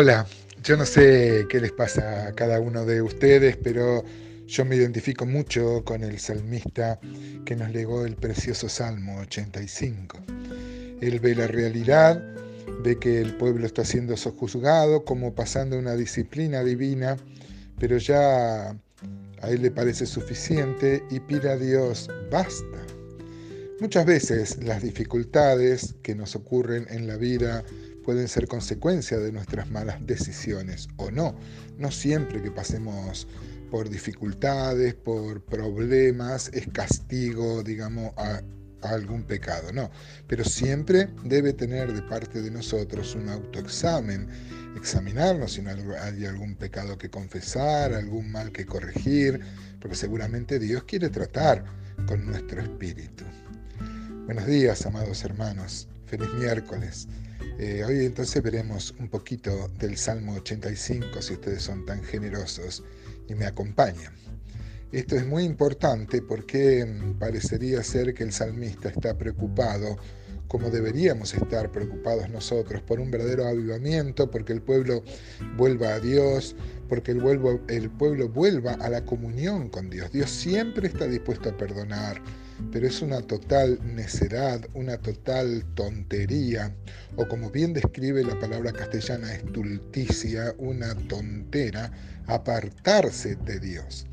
Hola, yo no sé qué les pasa a cada uno de ustedes, pero yo me identifico mucho con el salmista que nos legó el precioso Salmo 85. Él ve la realidad, ve que el pueblo está siendo sojuzgado, como pasando una disciplina divina, pero ya a él le parece suficiente y pide a Dios, basta. Muchas veces las dificultades que nos ocurren en la vida pueden ser consecuencia de nuestras malas decisiones o no. No siempre que pasemos por dificultades, por problemas, es castigo, digamos, a, algún pecado, no. Pero siempre debe tener de parte de nosotros un autoexamen, examinarnos si hay algún pecado que confesar, algún mal que corregir, porque seguramente Dios quiere tratar con nuestro espíritu. Buenos días, amados hermanos. Feliz miércoles. Eh, hoy entonces veremos un poquito del Salmo 85, si ustedes son tan generosos y me acompañan. Esto es muy importante porque mm, parecería ser que el salmista está preocupado, como deberíamos estar preocupados nosotros, por un verdadero avivamiento, porque el pueblo vuelva a Dios, porque el pueblo, el pueblo vuelva a la comunión con Dios. Dios siempre está dispuesto a perdonar pero es una total necedad, una total tontería, o como bien describe la palabra castellana estulticia, una tontera, apartarse de Dios.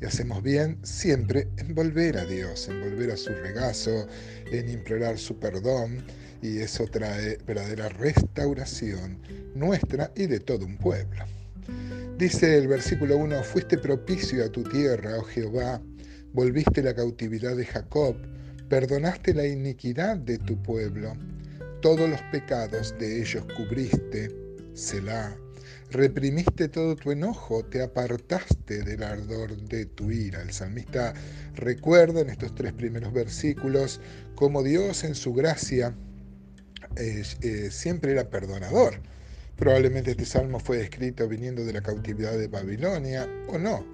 Y hacemos bien siempre en volver a Dios, en volver a su regazo, en implorar su perdón, y eso trae verdadera restauración nuestra y de todo un pueblo. Dice el versículo 1, fuiste propicio a tu tierra, oh Jehová, volviste la cautividad de Jacob, perdonaste la iniquidad de tu pueblo, todos los pecados de ellos cubriste, Selah. Reprimiste todo tu enojo, te apartaste del ardor de tu ira. El salmista recuerda en estos tres primeros versículos cómo Dios en su gracia eh, eh, siempre era perdonador. Probablemente este salmo fue escrito viniendo de la cautividad de Babilonia, o no,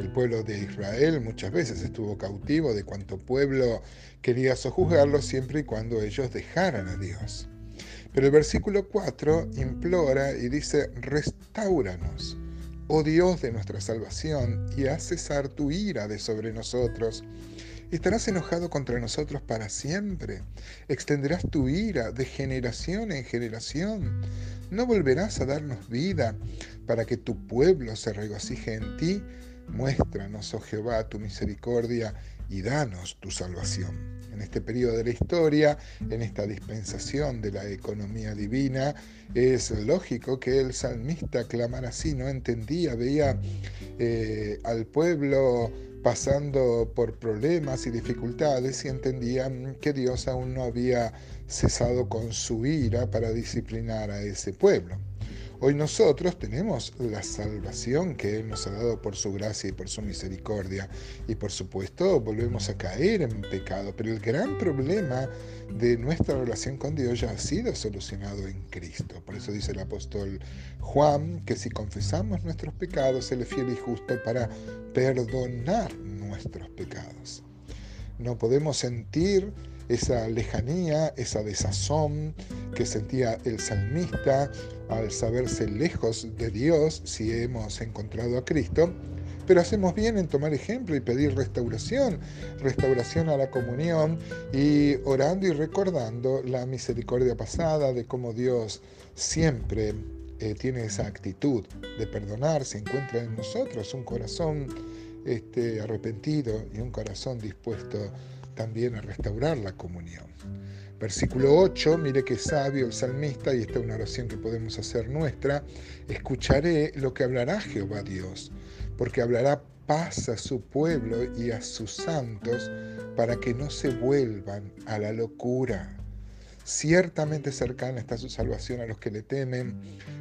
el pueblo de Israel muchas veces estuvo cautivo de cuanto pueblo quería sojuzgarlo siempre y cuando ellos dejaran a Dios. Pero el versículo 4 implora y dice, restauranos, oh Dios de nuestra salvación, y haz cesar tu ira de sobre nosotros. ¿Estarás enojado contra nosotros para siempre? ¿Extenderás tu ira de generación en generación? ¿No volverás a darnos vida para que tu pueblo se regocije en ti? Muéstranos, oh Jehová, tu misericordia y danos tu salvación. En este periodo de la historia, en esta dispensación de la economía divina, es lógico que el salmista clamara así, no entendía, veía eh, al pueblo pasando por problemas y dificultades y entendía que Dios aún no había cesado con su ira para disciplinar a ese pueblo. Hoy nosotros tenemos la salvación que Él nos ha dado por su gracia y por su misericordia. Y por supuesto volvemos a caer en pecado. Pero el gran problema de nuestra relación con Dios ya ha sido solucionado en Cristo. Por eso dice el apóstol Juan que si confesamos nuestros pecados, Él es fiel y justo para perdonar nuestros pecados. No podemos sentir esa lejanía, esa desazón que sentía el salmista al saberse lejos de Dios si hemos encontrado a Cristo, pero hacemos bien en tomar ejemplo y pedir restauración, restauración a la comunión y orando y recordando la misericordia pasada de cómo Dios siempre eh, tiene esa actitud de perdonar, se encuentra en nosotros un corazón este, arrepentido y un corazón dispuesto también a restaurar la comunión. Versículo 8, mire que sabio el salmista, y esta es una oración que podemos hacer nuestra, escucharé lo que hablará Jehová Dios, porque hablará paz a su pueblo y a sus santos para que no se vuelvan a la locura. Ciertamente cercana está su salvación a los que le temen,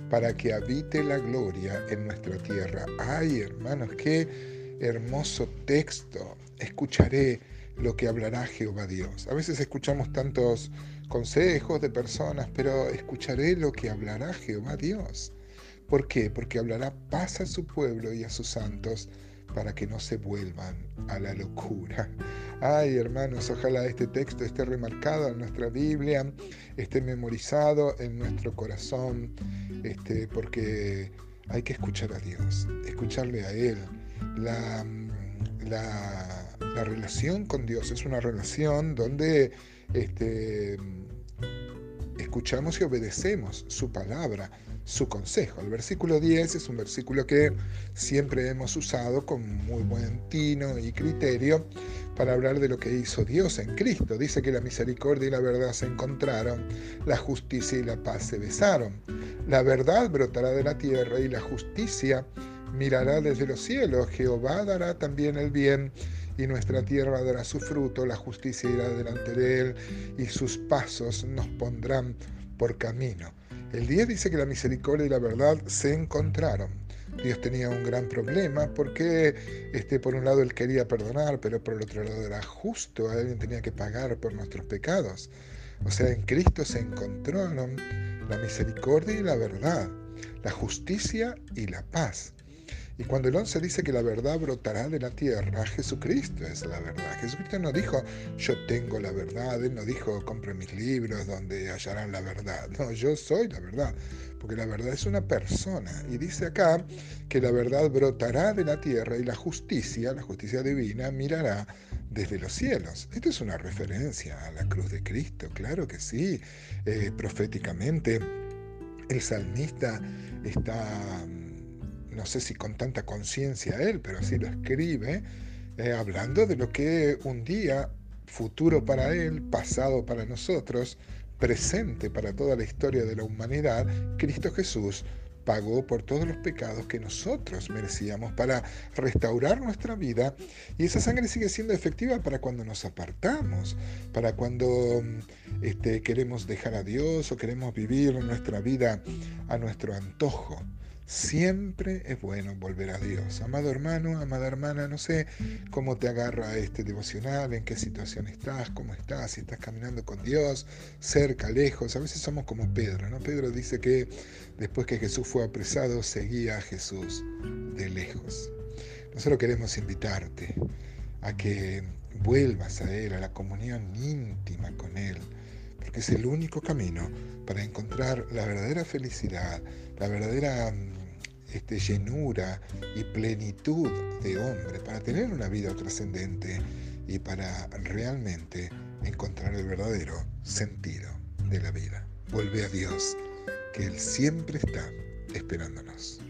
para que habite la gloria en nuestra tierra. Ay, hermanos, qué hermoso texto. Escucharé lo que hablará Jehová Dios. A veces escuchamos tantos consejos de personas, pero escucharé lo que hablará Jehová Dios. ¿Por qué? Porque hablará paz a su pueblo y a sus santos para que no se vuelvan a la locura. Ay, hermanos, ojalá este texto esté remarcado en nuestra Biblia, esté memorizado en nuestro corazón, este, porque hay que escuchar a Dios, escucharle a Él. La, la, relación con Dios es una relación donde este, escuchamos y obedecemos su palabra, su consejo. El versículo 10 es un versículo que siempre hemos usado con muy buen tino y criterio para hablar de lo que hizo Dios en Cristo. Dice que la misericordia y la verdad se encontraron, la justicia y la paz se besaron. La verdad brotará de la tierra y la justicia mirará desde los cielos. Jehová dará también el bien y nuestra tierra dará su fruto. La justicia irá delante de él y sus pasos nos pondrán por camino. El 10 dice que la misericordia y la verdad se encontraron. Dios tenía un gran problema porque este, por un lado él quería perdonar, pero por el otro lado era justo, alguien tenía que pagar por nuestros pecados. O sea, en Cristo se encontraron la misericordia y la verdad, la justicia y la paz. Y cuando el 11 dice que la verdad brotará de la tierra, Jesucristo es la verdad. Jesucristo no dijo, yo tengo la verdad, Él no dijo, compre mis libros donde hallarán la verdad. No, yo soy la verdad, porque la verdad es una persona. Y dice acá que la verdad brotará de la tierra y la justicia, la justicia divina, mirará desde los cielos. Esto es una referencia a la cruz de Cristo, claro que sí. Eh, proféticamente, el salmista está no sé si con tanta conciencia él, pero así lo escribe, eh, hablando de lo que un día futuro para él, pasado para nosotros, presente para toda la historia de la humanidad, Cristo Jesús pagó por todos los pecados que nosotros merecíamos para restaurar nuestra vida y esa sangre sigue siendo efectiva para cuando nos apartamos, para cuando este, queremos dejar a Dios o queremos vivir nuestra vida a nuestro antojo. Siempre es bueno volver a Dios. Amado hermano, amada hermana, no sé cómo te agarra este devocional, en qué situación estás, cómo estás, si estás caminando con Dios, cerca, lejos. A veces somos como Pedro, ¿no? Pedro dice que después que Jesús fue apresado, seguía a Jesús de lejos. Nosotros queremos invitarte a que vuelvas a Él, a la comunión íntima con Él, porque es el único camino para encontrar la verdadera felicidad, la verdadera este, llenura y plenitud de hombre, para tener una vida trascendente y para realmente encontrar el verdadero sentido de la vida. Vuelve a Dios, que Él siempre está esperándonos.